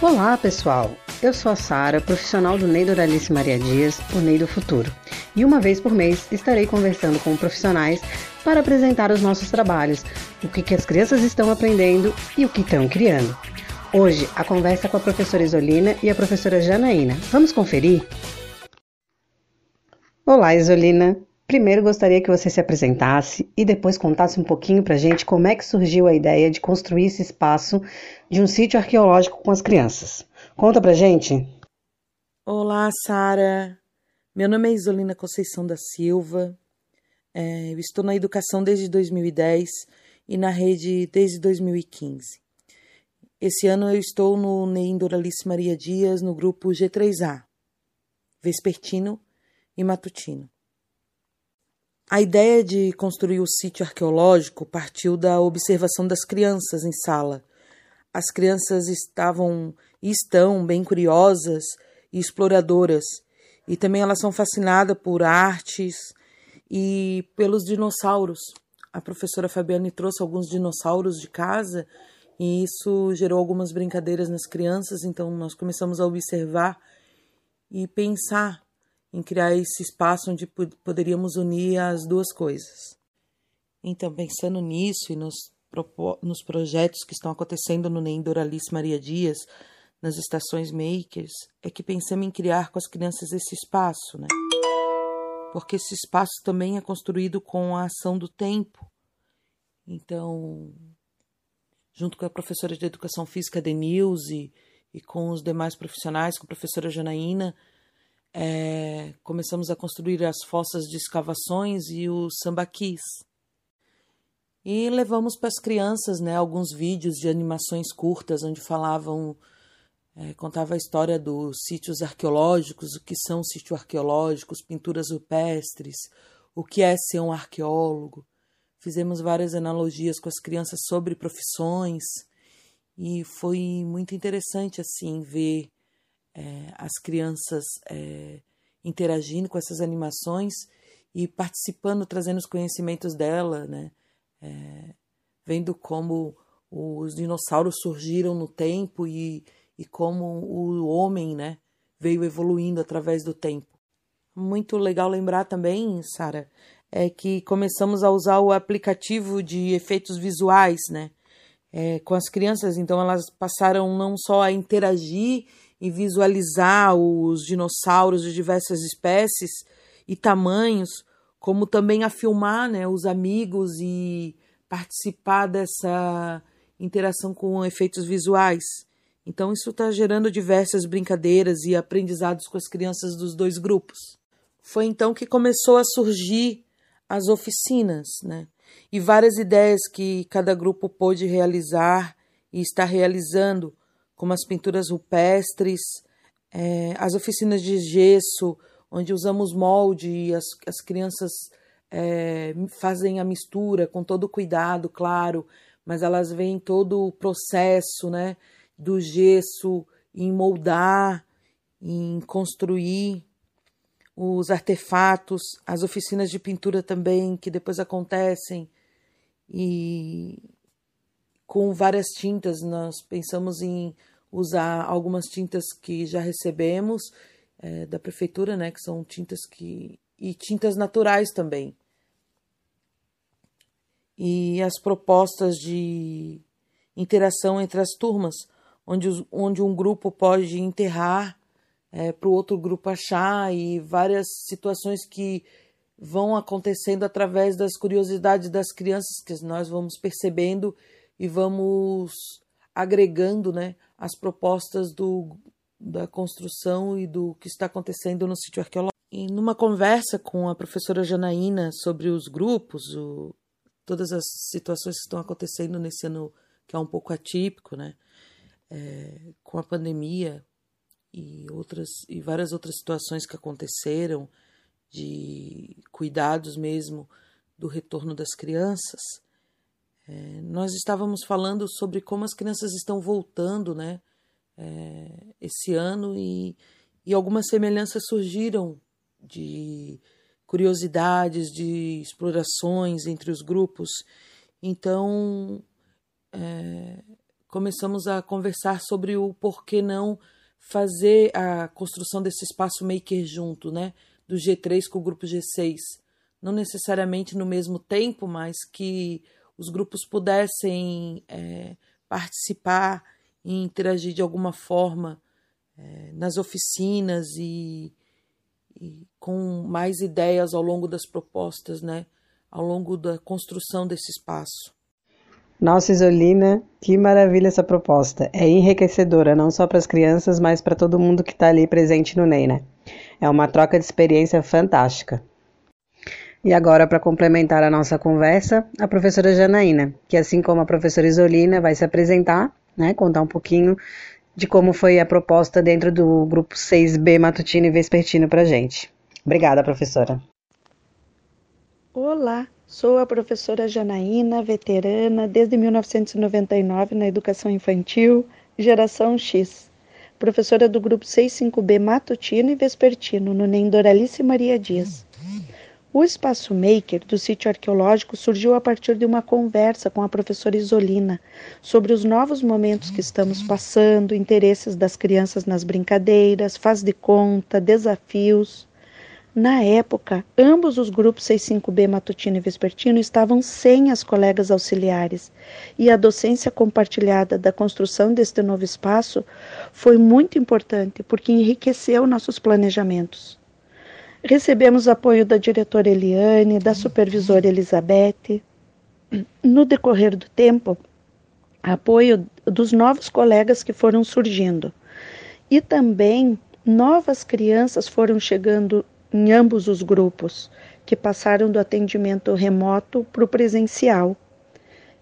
Olá, pessoal! Eu sou a Sara, profissional do Ney Doralice Maria Dias, o Ney do Futuro. E uma vez por mês estarei conversando com profissionais para apresentar os nossos trabalhos, o que, que as crianças estão aprendendo e o que estão criando. Hoje, a conversa é com a professora Isolina e a professora Janaína. Vamos conferir? Olá, Isolina! Primeiro gostaria que você se apresentasse e depois contasse um pouquinho pra gente como é que surgiu a ideia de construir esse espaço de um sítio arqueológico com as crianças. Conta pra gente. Olá, Sara. Meu nome é Isolina Conceição da Silva. É, eu estou na educação desde 2010 e na rede desde 2015. Esse ano eu estou no NEM Doralice Maria Dias, no grupo G3A, Vespertino e Matutino. A ideia de construir o sítio arqueológico partiu da observação das crianças em sala. As crianças estavam e estão bem curiosas e exploradoras, e também elas são fascinadas por artes e pelos dinossauros. A professora Fabiane trouxe alguns dinossauros de casa e isso gerou algumas brincadeiras nas crianças, então nós começamos a observar e pensar em criar esse espaço onde poderíamos unir as duas coisas. Então, pensando nisso e nos, nos projetos que estão acontecendo no NEM Doralice Maria Dias, nas estações makers, é que pensamos em criar com as crianças esse espaço, né? Porque esse espaço também é construído com a ação do tempo. Então, junto com a professora de Educação Física Denilze e com os demais profissionais, com a professora Janaína, é, começamos a construir as fossas de escavações e os sambaquis. E levamos para as crianças né, alguns vídeos de animações curtas onde falavam, é, contava a história dos sítios arqueológicos, o que são sítios arqueológicos, pinturas rupestres, o que é ser um arqueólogo. Fizemos várias analogias com as crianças sobre profissões e foi muito interessante assim ver é, as crianças é, interagindo com essas animações e participando, trazendo os conhecimentos dela, né? É, vendo como os dinossauros surgiram no tempo e, e como o homem né, veio evoluindo através do tempo. Muito legal lembrar também, Sara, é que começamos a usar o aplicativo de efeitos visuais né, é, com as crianças, então elas passaram não só a interagir e visualizar os dinossauros de diversas espécies e tamanhos, como também a filmar né, os amigos e participar dessa interação com efeitos visuais. Então, isso está gerando diversas brincadeiras e aprendizados com as crianças dos dois grupos. Foi então que começou a surgir as oficinas, né? E várias ideias que cada grupo pôde realizar e está realizando como as pinturas rupestres, é, as oficinas de gesso, onde usamos molde e as, as crianças é, fazem a mistura com todo cuidado, claro, mas elas veem todo o processo né, do gesso em moldar, em construir os artefatos, as oficinas de pintura também que depois acontecem e com várias tintas. Nós pensamos em usar algumas tintas que já recebemos é, da prefeitura, né, que são tintas que e tintas naturais também. E as propostas de interação entre as turmas, onde, os, onde um grupo pode enterrar é, para o outro grupo achar e várias situações que vão acontecendo através das curiosidades das crianças que nós vamos percebendo e vamos agregando né, as propostas do, da construção e do que está acontecendo no sítio arqueológico. E numa conversa com a professora Janaína sobre os grupos, o, todas as situações que estão acontecendo nesse ano que é um pouco atípico, né, é, com a pandemia e outras e várias outras situações que aconteceram de cuidados mesmo do retorno das crianças, é, nós estávamos falando sobre como as crianças estão voltando, né, é, esse ano e, e algumas semelhanças surgiram de curiosidades, de explorações entre os grupos. Então, é, começamos a conversar sobre o porquê não fazer a construção desse espaço maker junto, né? Do G3 com o grupo G6. Não necessariamente no mesmo tempo, mas que os grupos pudessem é, participar e interagir de alguma forma é, nas oficinas e, e, com mais ideias ao longo das propostas, né? Ao longo da construção desse espaço. Nossa, Isolina, que maravilha essa proposta. É enriquecedora, não só para as crianças, mas para todo mundo que está ali presente no NEI, né? É uma troca de experiência fantástica. E agora, para complementar a nossa conversa, a professora Janaína, que assim como a professora Isolina, vai se apresentar, né, contar um pouquinho de como foi a proposta dentro do grupo 6B Matutino e Vespertino para gente. Obrigada, professora. Olá, Sou a professora Janaína, veterana desde 1999 na educação infantil, geração X. Professora do grupo 65B matutino e vespertino no NEM Doralice Maria Dias. O Espaço Maker do sítio arqueológico surgiu a partir de uma conversa com a professora Isolina sobre os novos momentos que estamos passando, interesses das crianças nas brincadeiras, faz de conta, desafios. Na época, ambos os grupos 65B matutino e vespertino estavam sem as colegas auxiliares, e a docência compartilhada da construção deste novo espaço foi muito importante porque enriqueceu nossos planejamentos. Recebemos apoio da diretora Eliane, da supervisora Elizabeth. No decorrer do tempo, apoio dos novos colegas que foram surgindo. E também novas crianças foram chegando em ambos os grupos, que passaram do atendimento remoto para o presencial.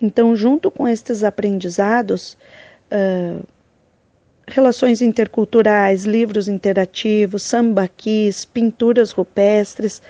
Então, junto com estes aprendizados, uh, relações interculturais, livros interativos, sambaquis, pinturas rupestres,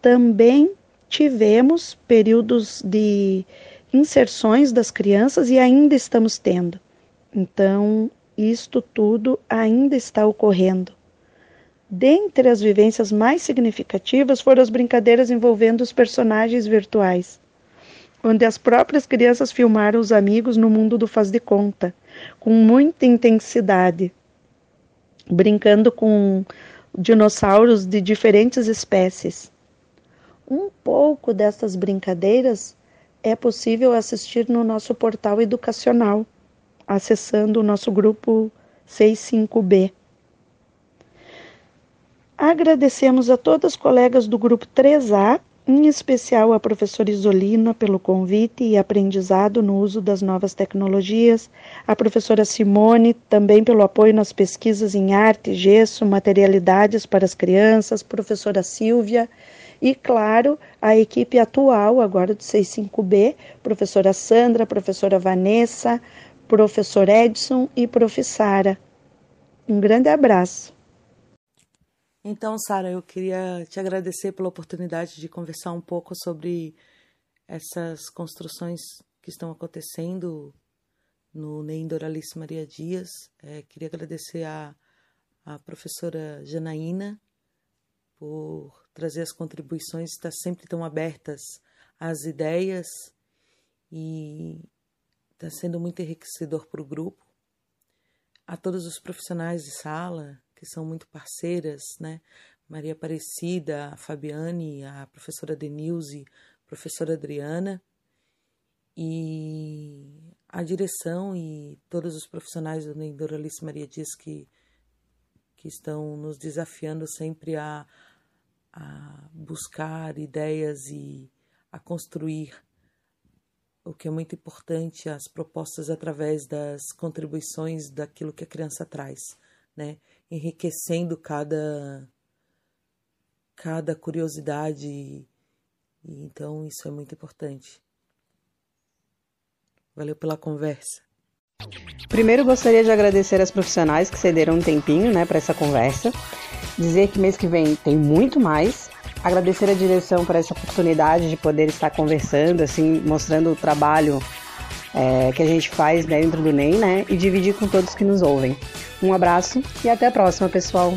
também tivemos períodos de inserções das crianças e ainda estamos tendo. Então, isto tudo ainda está ocorrendo. Dentre as vivências mais significativas foram as brincadeiras envolvendo os personagens virtuais, onde as próprias crianças filmaram os amigos no mundo do faz de conta, com muita intensidade, brincando com dinossauros de diferentes espécies. Um pouco dessas brincadeiras é possível assistir no nosso portal educacional, acessando o nosso grupo 65B. Agradecemos a todas as colegas do grupo 3A, em especial a professora Isolina pelo convite e aprendizado no uso das novas tecnologias, a professora Simone também pelo apoio nas pesquisas em arte, gesso, materialidades para as crianças, professora Silvia e, claro, a equipe atual agora do 65B, professora Sandra, professora Vanessa, professor Edson e professora. Um grande abraço. Então, Sara, eu queria te agradecer pela oportunidade de conversar um pouco sobre essas construções que estão acontecendo no NEM Doralice Maria Dias. É, queria agradecer a, a professora Janaína por trazer as contribuições, estar sempre tão abertas às ideias e está sendo muito enriquecedor para o grupo. A todos os profissionais de sala, que são muito parceiras, né? Maria Aparecida, a Fabiane, a professora Denilze, a professora Adriana e a direção e todos os profissionais do Doralice Maria Dias que, que estão nos desafiando sempre a, a buscar ideias e a construir o que é muito importante, as propostas através das contribuições daquilo que a criança traz, né? enriquecendo cada cada curiosidade e, então isso é muito importante. Valeu pela conversa. Primeiro gostaria de agradecer as profissionais que cederam um tempinho, né, para essa conversa. Dizer que mês que vem tem muito mais. Agradecer a direção por essa oportunidade de poder estar conversando, assim, mostrando o trabalho é, que a gente faz dentro do NEM, né? E dividir com todos que nos ouvem. Um abraço e até a próxima, pessoal!